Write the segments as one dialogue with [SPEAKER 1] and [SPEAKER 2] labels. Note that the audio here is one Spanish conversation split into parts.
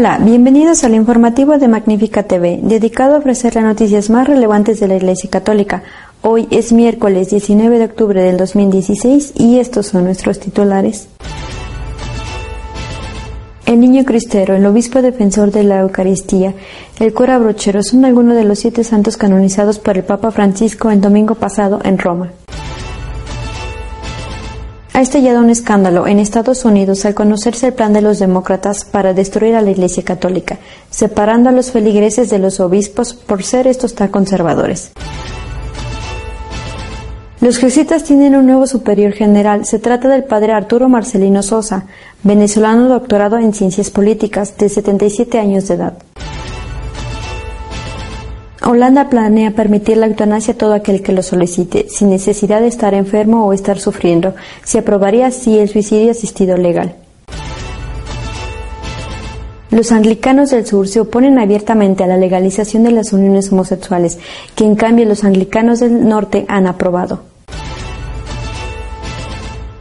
[SPEAKER 1] Hola, bienvenidos al informativo de Magnífica TV, dedicado a ofrecer las noticias más relevantes de la Iglesia Católica. Hoy es miércoles 19 de octubre del 2016 y estos son nuestros titulares. El niño cristero, el obispo defensor de la Eucaristía, el cura brochero son algunos de los siete santos canonizados por el Papa Francisco el domingo pasado en Roma. Ha estallado un escándalo en Estados Unidos al conocerse el plan de los demócratas para destruir a la Iglesia Católica, separando a los feligreses de los obispos por ser estos tan conservadores. Los jesuitas tienen un nuevo superior general. Se trata del padre Arturo Marcelino Sosa, venezolano doctorado en ciencias políticas, de 77 años de edad. Holanda planea permitir la eutanasia a todo aquel que lo solicite, sin necesidad de estar enfermo o estar sufriendo. Se aprobaría así el suicidio asistido legal. Los anglicanos del sur se oponen abiertamente a la legalización de las uniones homosexuales, que en cambio los anglicanos del norte han aprobado.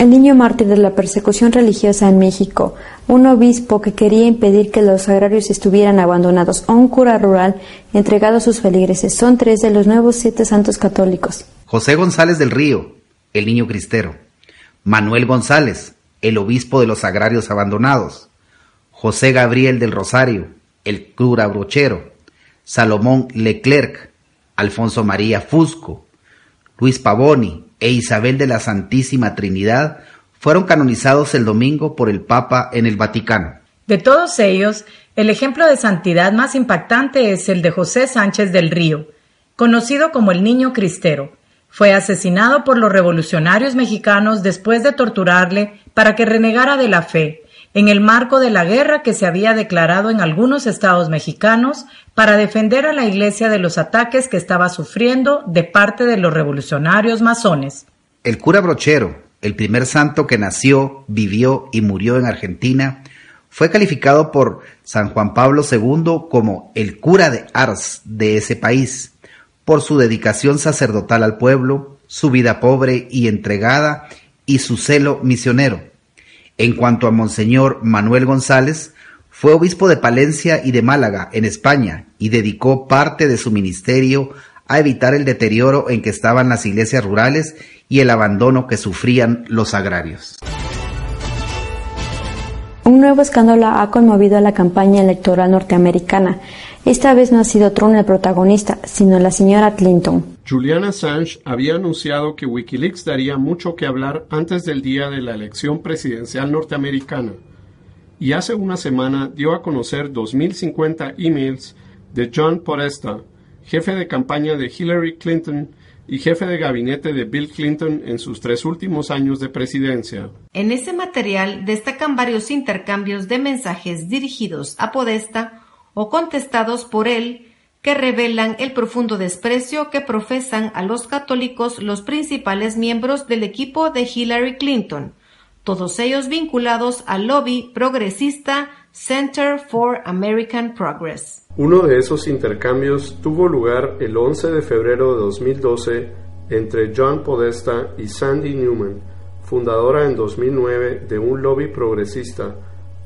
[SPEAKER 1] El niño mártir de la persecución religiosa en México, un obispo que quería impedir que los agrarios estuvieran abandonados, o un cura rural entregado a sus feligreses, son tres de los nuevos siete santos católicos.
[SPEAKER 2] José González del Río, el niño cristero. Manuel González, el obispo de los agrarios abandonados. José Gabriel del Rosario, el cura brochero. Salomón Leclerc, Alfonso María Fusco, Luis Pavoni, e Isabel de la Santísima Trinidad fueron canonizados el domingo por el Papa en el Vaticano.
[SPEAKER 3] De todos ellos, el ejemplo de santidad más impactante es el de José Sánchez del Río, conocido como el Niño Cristero. Fue asesinado por los revolucionarios mexicanos después de torturarle para que renegara de la fe, en el marco de la guerra que se había declarado en algunos estados mexicanos para defender a la Iglesia de los ataques que estaba sufriendo de parte de los revolucionarios masones.
[SPEAKER 2] El cura Brochero, el primer santo que nació, vivió y murió en Argentina, fue calificado por San Juan Pablo II como el cura de Ars de ese país, por su dedicación sacerdotal al pueblo, su vida pobre y entregada y su celo misionero. En cuanto a Monseñor Manuel González, fue obispo de Palencia y de Málaga, en España, y dedicó parte de su ministerio a evitar el deterioro en que estaban las iglesias rurales y el abandono que sufrían los agrarios.
[SPEAKER 1] Un nuevo escándalo ha conmovido a la campaña electoral norteamericana. Esta vez no ha sido Trump el protagonista, sino la señora Clinton.
[SPEAKER 4] Julian Assange había anunciado que Wikileaks daría mucho que hablar antes del día de la elección presidencial norteamericana, y hace una semana dio a conocer 2.050 emails de John Podesta, jefe de campaña de Hillary Clinton y jefe de gabinete de Bill Clinton en sus tres últimos años de presidencia.
[SPEAKER 5] En ese material destacan varios intercambios de mensajes dirigidos a Podesta o contestados por él que revelan el profundo desprecio que profesan a los católicos los principales miembros del equipo de Hillary Clinton, todos ellos vinculados al lobby progresista Center for American Progress.
[SPEAKER 4] Uno de esos intercambios tuvo lugar el 11 de febrero de 2012 entre John Podesta y Sandy Newman, fundadora en 2009 de un lobby progresista,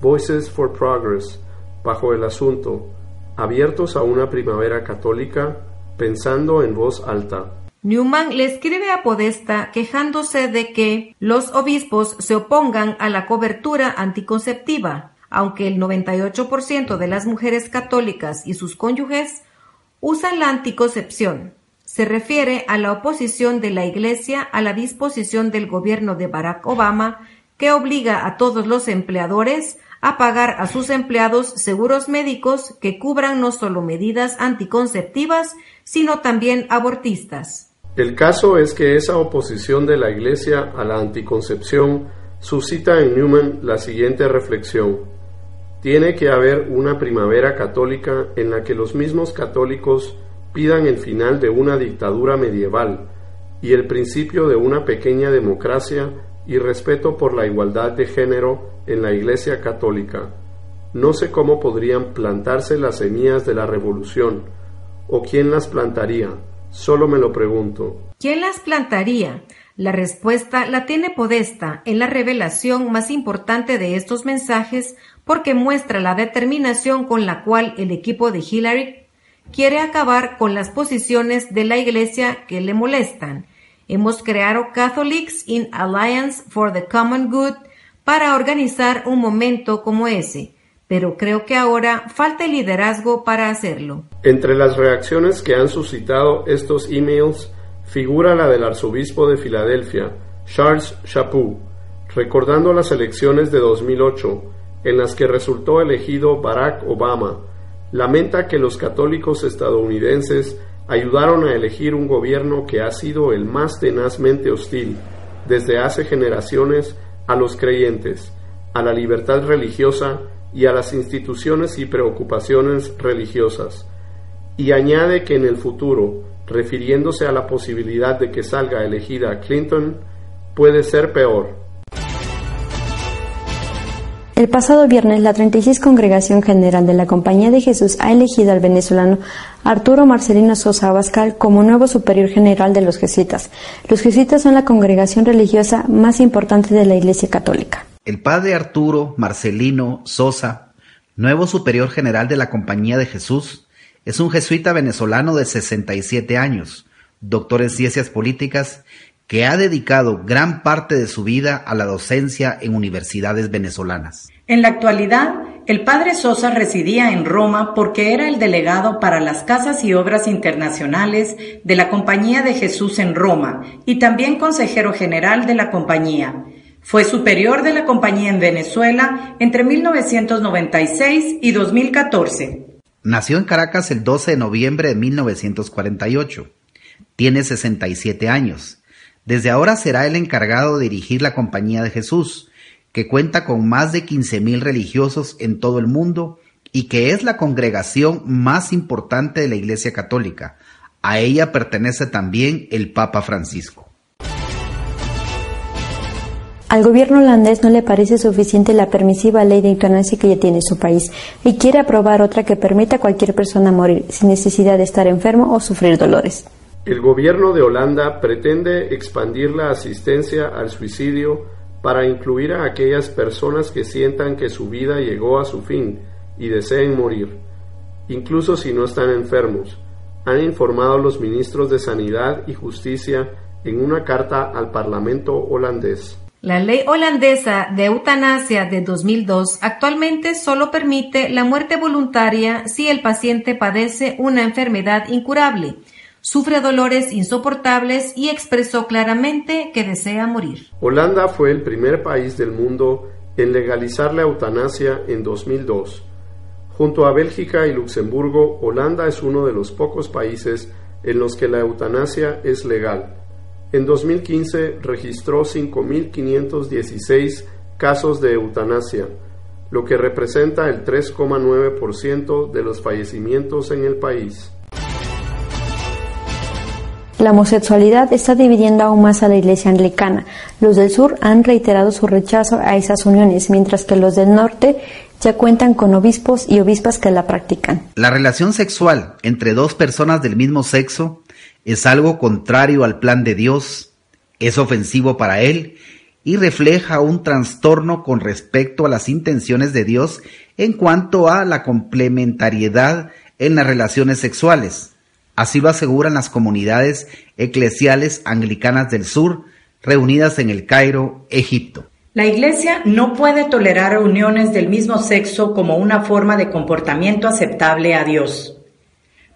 [SPEAKER 4] Voices for Progress, bajo el asunto abiertos a una primavera católica, pensando en voz alta.
[SPEAKER 5] Newman le escribe a Podesta quejándose de que los obispos se opongan a la cobertura anticonceptiva, aunque el 98% de las mujeres católicas y sus cónyuges usan la anticoncepción. Se refiere a la oposición de la Iglesia a la disposición del gobierno de Barack Obama que obliga a todos los empleadores a pagar a sus empleados seguros médicos que cubran no solo medidas anticonceptivas, sino también abortistas.
[SPEAKER 4] El caso es que esa oposición de la Iglesia a la anticoncepción suscita en Newman la siguiente reflexión. Tiene que haber una primavera católica en la que los mismos católicos pidan el final de una dictadura medieval y el principio de una pequeña democracia y respeto por la igualdad de género en la Iglesia Católica. No sé cómo podrían plantarse las semillas de la revolución, o quién las plantaría, solo me lo pregunto.
[SPEAKER 5] ¿Quién las plantaría? La respuesta la tiene Podesta en la revelación más importante de estos mensajes porque muestra la determinación con la cual el equipo de Hillary quiere acabar con las posiciones de la Iglesia que le molestan. Hemos creado Catholics in Alliance for the Common Good para organizar un momento como ese, pero creo que ahora falta el liderazgo para hacerlo.
[SPEAKER 4] Entre las reacciones que han suscitado estos emails figura la del arzobispo de Filadelfia, Charles Chaput, recordando las elecciones de 2008, en las que resultó elegido Barack Obama, lamenta que los católicos estadounidenses ayudaron a elegir un gobierno que ha sido el más tenazmente hostil desde hace generaciones a los creyentes, a la libertad religiosa y a las instituciones y preocupaciones religiosas. Y añade que en el futuro refiriéndose a la posibilidad de que salga elegida Clinton, puede ser peor.
[SPEAKER 1] El pasado viernes, la 36 Congregación General de la Compañía de Jesús ha elegido al venezolano Arturo Marcelino Sosa Abascal como nuevo superior general de los jesuitas. Los jesuitas son la congregación religiosa más importante de la Iglesia Católica.
[SPEAKER 2] El padre Arturo Marcelino Sosa, nuevo superior general de la Compañía de Jesús, es un jesuita venezolano de 67 años, doctor en ciencias políticas, que ha dedicado gran parte de su vida a la docencia en universidades venezolanas.
[SPEAKER 3] En la actualidad, el padre Sosa residía en Roma porque era el delegado para las casas y obras internacionales de la Compañía de Jesús en Roma y también consejero general de la compañía. Fue superior de la compañía en Venezuela entre 1996 y 2014.
[SPEAKER 2] Nació en Caracas el 12 de noviembre de 1948. Tiene 67 años. Desde ahora será el encargado de dirigir la Compañía de Jesús, que cuenta con más de 15.000 religiosos en todo el mundo y que es la congregación más importante de la Iglesia Católica. A ella pertenece también el Papa Francisco.
[SPEAKER 1] Al gobierno holandés no le parece suficiente la permisiva ley de eutanasia que ya tiene su país y quiere aprobar otra que permita a cualquier persona morir sin necesidad de estar enfermo o sufrir dolores.
[SPEAKER 4] El gobierno de Holanda pretende expandir la asistencia al suicidio para incluir a aquellas personas que sientan que su vida llegó a su fin y deseen morir, incluso si no están enfermos, han informado los ministros de Sanidad y Justicia en una carta al Parlamento holandés.
[SPEAKER 5] La ley holandesa de eutanasia de 2002 actualmente solo permite la muerte voluntaria si el paciente padece una enfermedad incurable, sufre dolores insoportables y expresó claramente que desea morir.
[SPEAKER 4] Holanda fue el primer país del mundo en legalizar la eutanasia en 2002. Junto a Bélgica y Luxemburgo, Holanda es uno de los pocos países en los que la eutanasia es legal. En 2015 registró 5.516 casos de eutanasia, lo que representa el 3,9% de los fallecimientos en el país.
[SPEAKER 1] La homosexualidad está dividiendo aún más a la iglesia anglicana. Los del sur han reiterado su rechazo a esas uniones, mientras que los del norte ya cuentan con obispos y obispas que la practican.
[SPEAKER 2] La relación sexual entre dos personas del mismo sexo es algo contrario al plan de Dios, es ofensivo para Él y refleja un trastorno con respecto a las intenciones de Dios en cuanto a la complementariedad en las relaciones sexuales. Así lo aseguran las comunidades eclesiales anglicanas del sur reunidas en el Cairo, Egipto.
[SPEAKER 3] La Iglesia no puede tolerar uniones del mismo sexo como una forma de comportamiento aceptable a Dios.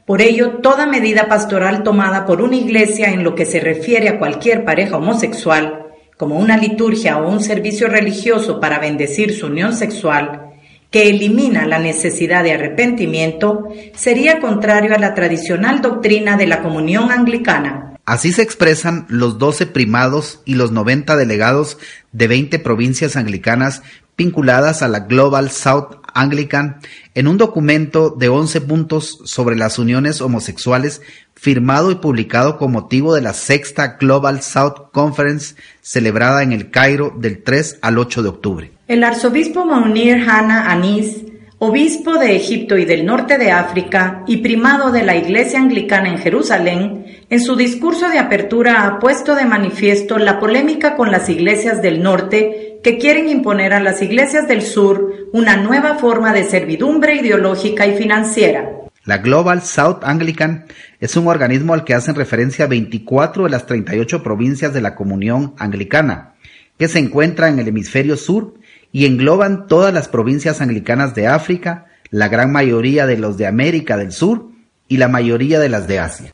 [SPEAKER 3] Por ello, toda medida pastoral tomada por una iglesia en lo que se refiere a cualquier pareja homosexual, como una liturgia o un servicio religioso para bendecir su unión sexual, que elimina la necesidad de arrepentimiento, sería contrario a la tradicional doctrina de la comunión anglicana.
[SPEAKER 2] Así se expresan los doce primados y los 90 delegados de 20 provincias anglicanas vinculadas a la Global South Anglican en un documento de 11 puntos sobre las uniones homosexuales firmado y publicado con motivo de la sexta Global South Conference celebrada en el Cairo del 3 al 8 de octubre.
[SPEAKER 3] El arzobispo Maunir Hanna Anis obispo de Egipto y del norte de África y primado de la Iglesia Anglicana en Jerusalén, en su discurso de apertura ha puesto de manifiesto la polémica con las iglesias del norte que quieren imponer a las iglesias del sur una nueva forma de servidumbre ideológica y financiera.
[SPEAKER 2] La Global South Anglican es un organismo al que hacen referencia 24 de las 38 provincias de la Comunión Anglicana, que se encuentra en el hemisferio sur y engloban todas las provincias anglicanas de África, la gran mayoría de los de América del Sur y la mayoría de las de Asia.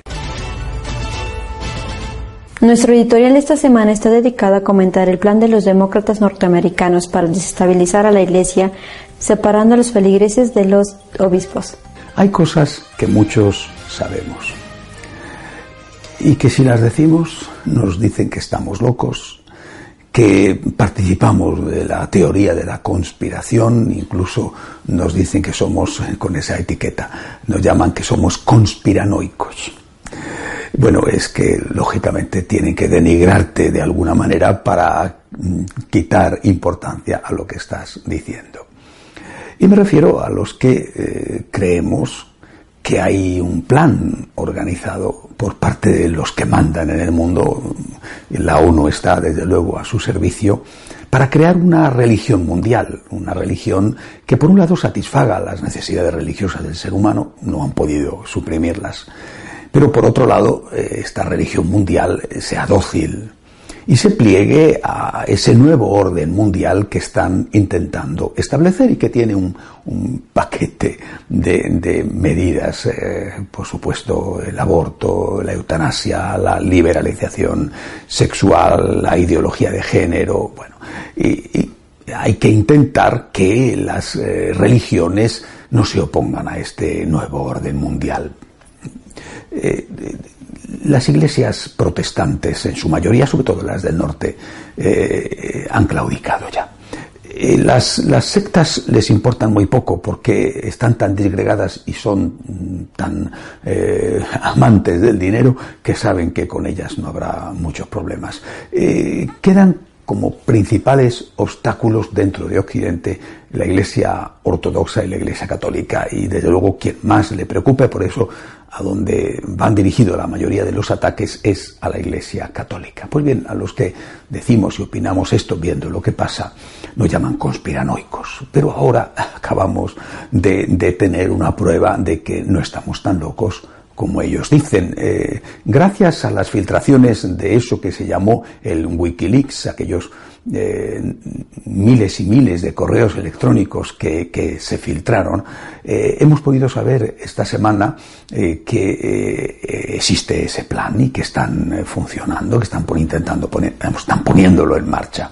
[SPEAKER 1] Nuestro editorial esta semana está dedicado a comentar el plan de los demócratas norteamericanos para desestabilizar a la Iglesia, separando a los feligreses de los obispos.
[SPEAKER 6] Hay cosas que muchos sabemos y que si las decimos nos dicen que estamos locos, que participamos de la teoría de la conspiración, incluso nos dicen que somos, con esa etiqueta, nos llaman que somos conspiranoicos. Bueno, es que lógicamente tienen que denigrarte de alguna manera para mm, quitar importancia a lo que estás diciendo. Y me refiero a los que eh, creemos que hay un plan organizado por parte de los que mandan en el mundo, la ONU está desde luego a su servicio, para crear una religión mundial, una religión que por un lado satisfaga las necesidades religiosas del ser humano, no han podido suprimirlas, pero por otro lado eh, esta religión mundial sea dócil, y se pliegue a ese nuevo orden mundial que están intentando establecer y que tiene un, paquete de, medidas, eh, por supuesto, el aborto, la eutanasia, la liberalización sexual, la ideología de género, bueno, y, hay que intentar que las eh, religiones no se opongan a este nuevo orden mundial. Eh, las iglesias protestantes, en su mayoría, sobre todo las del norte, eh, han claudicado ya. Eh, las, sectas les importan muy poco porque están tan disgregadas y son tan eh, amantes del dinero que saben que con ellas no habrá muchos problemas. quedan como principales obstáculos dentro de Occidente la Iglesia ortodoxa y la Iglesia católica y desde luego quien más le preocupe por eso a donde van dirigidos la mayoría de los ataques es a la Iglesia católica. Pues bien, a los que decimos y opinamos esto viendo lo que pasa, nos llaman conspiranoicos. Pero ahora acabamos de, tener una prueba de que no estamos tan locos como ellos dicen. Eh, gracias a las filtraciones de eso que se llamó el Wikileaks, aquellos miles y miles de correos electrónicos que, se filtraron, eh, hemos podido saber esta semana eh, que eh, existe ese plan y que están funcionando, que están intentando poner, están poniéndolo en marcha.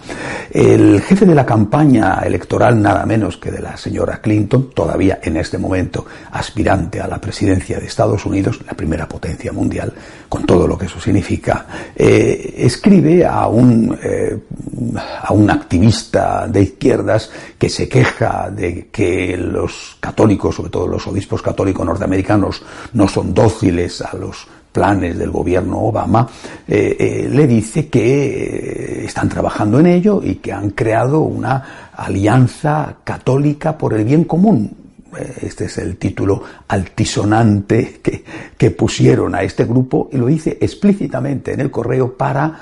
[SPEAKER 6] El jefe de la campaña electoral, nada menos que de la señora Clinton, todavía en este momento aspirante a la presidencia de Estados Unidos, la primera potencia mundial, con todo lo que eso significa, escribe a un a un activista de izquierdas que se queja de que los católicos, sobre todo los obispos católicos norteamericanos, no son dóciles a los planes del gobierno Obama, eh, eh, le dice que eh, están trabajando en ello y que han creado una alianza católica por el bien común. Este es el título altisonante que, que pusieron a este grupo y lo dice explícitamente en el correo para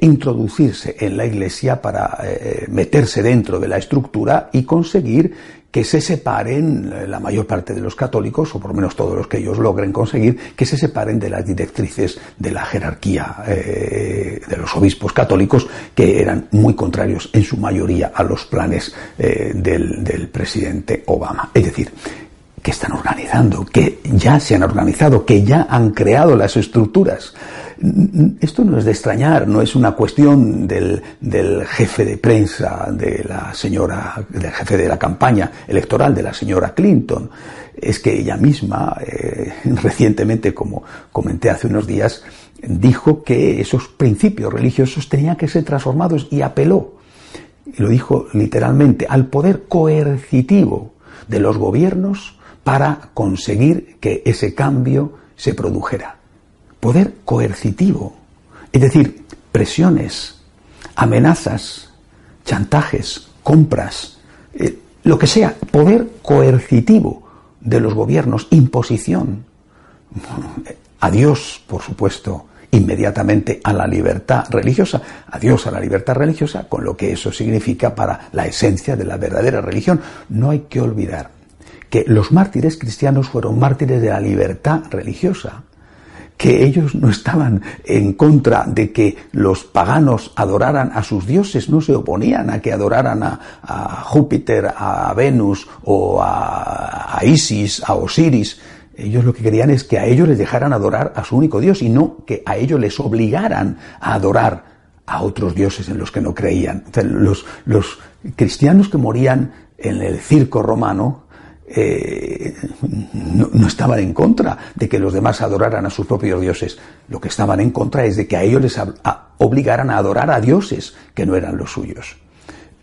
[SPEAKER 6] introducirse en la iglesia para eh, meterse dentro de la estructura y conseguir que se separen eh, la mayor parte de los católicos, o por lo menos todos los que ellos logren conseguir, que se separen de las directrices de la jerarquía eh, de los obispos católicos, que eran muy contrarios en su mayoría a los planes del presidente Obama. Es decir, que están organizando, que ya se han organizado, que ya han creado las estructuras. Esto no es de extrañar, no es una cuestión del, jefe de prensa de la señora, del jefe de la campaña electoral de la señora Clinton. Es que ella misma, eh, recientemente, como comenté hace unos días, dijo que esos principios religiosos tenían que ser transformados y apeló, y lo dijo literalmente, al poder coercitivo de los gobiernos para conseguir que ese cambio se produjera poder coercitivo, es decir, presiones, amenazas, chantajes, compras. Eh, lo que sea, poder coercitivo de los gobiernos, imposición. Adiós, por supuesto, inmediatamente a la libertad religiosa, adiós a la libertad religiosa, con lo que eso significa para la esencia de la verdadera religión. No hay que olvidar que los mártires cristianos fueron mártires de la libertad religiosa que ellos no estaban en contra de que los paganos adoraran a sus dioses, no se oponían a que adoraran a, Júpiter, a Venus o a, Isis, a Osiris. Ellos lo que querían es que a ellos les dejaran adorar a su único dios y no que a ellos les obligaran a adorar a otros dioses en los que no creían. los, los cristianos que morían en el circo romano, eh, no, estaban en contra de que los demás adoraran a sus propios dioses. Lo que estaban en contra es de que a ellos les obligaran a adorar a dioses que no eran los suyos.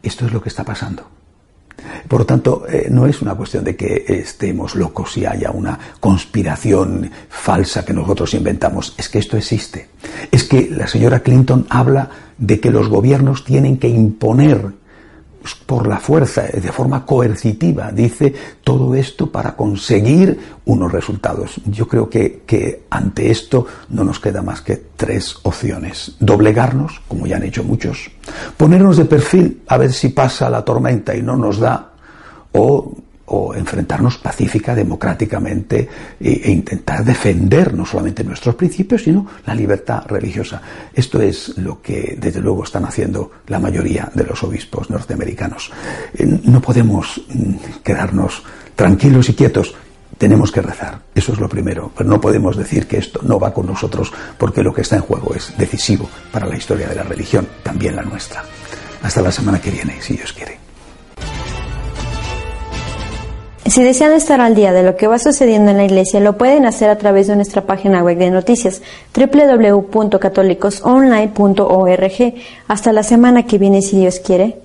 [SPEAKER 6] Esto es lo que está pasando. Por lo tanto, eh, no es una cuestión de que estemos locos y haya una conspiración falsa que nosotros inventamos. Es que esto existe. Es que la señora Clinton habla de que los gobiernos tienen que imponer por la fuerza, de forma coercitiva, dice todo esto para conseguir unos resultados. Yo creo que, que, ante esto no nos queda más que tres opciones. Doblegarnos, como ya han hecho muchos, ponernos de perfil a ver si pasa la tormenta y no nos da, o o enfrentarnos pacífica, democráticamente e, e, intentar defender no solamente nuestros principios, sino la libertad religiosa. Esto es lo que, desde luego, están haciendo la mayoría de los obispos norteamericanos. Eh, no podemos mm, quedarnos tranquilos y quietos. Tenemos que rezar, eso es lo primero, pero no podemos decir que esto no va con nosotros porque lo que está en juego es decisivo para la historia de la religión, también la nuestra. Hasta la semana que viene, si Dios quiere.
[SPEAKER 1] Si desean estar al día de lo que va sucediendo en la Iglesia, lo pueden hacer a través de nuestra página web de noticias www.católicosonline.org. Hasta la semana que viene, si Dios quiere.